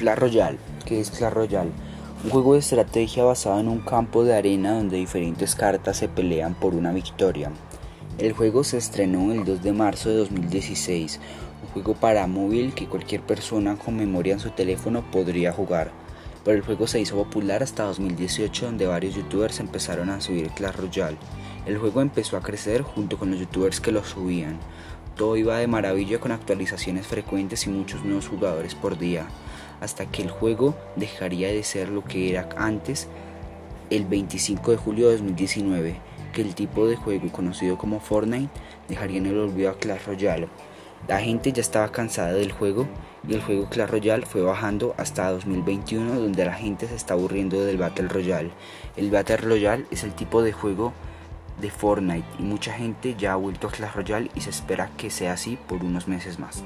Clash Royale. ¿Qué es Clash Royale? Un juego de estrategia basado en un campo de arena donde diferentes cartas se pelean por una victoria. El juego se estrenó el 2 de marzo de 2016, un juego para móvil que cualquier persona con memoria en su teléfono podría jugar. Pero el juego se hizo popular hasta 2018 donde varios youtubers empezaron a subir Clash Royale. El juego empezó a crecer junto con los youtubers que lo subían. Todo iba de maravilla con actualizaciones frecuentes y muchos nuevos jugadores por día, hasta que el juego dejaría de ser lo que era antes el 25 de julio de 2019, que el tipo de juego conocido como Fortnite dejaría en el olvido a Clash Royale. La gente ya estaba cansada del juego y el juego Clash Royale fue bajando hasta 2021 donde la gente se está aburriendo del Battle Royale. El Battle Royale es el tipo de juego de Fortnite y mucha gente ya ha vuelto a Clash Royale y se espera que sea así por unos meses más.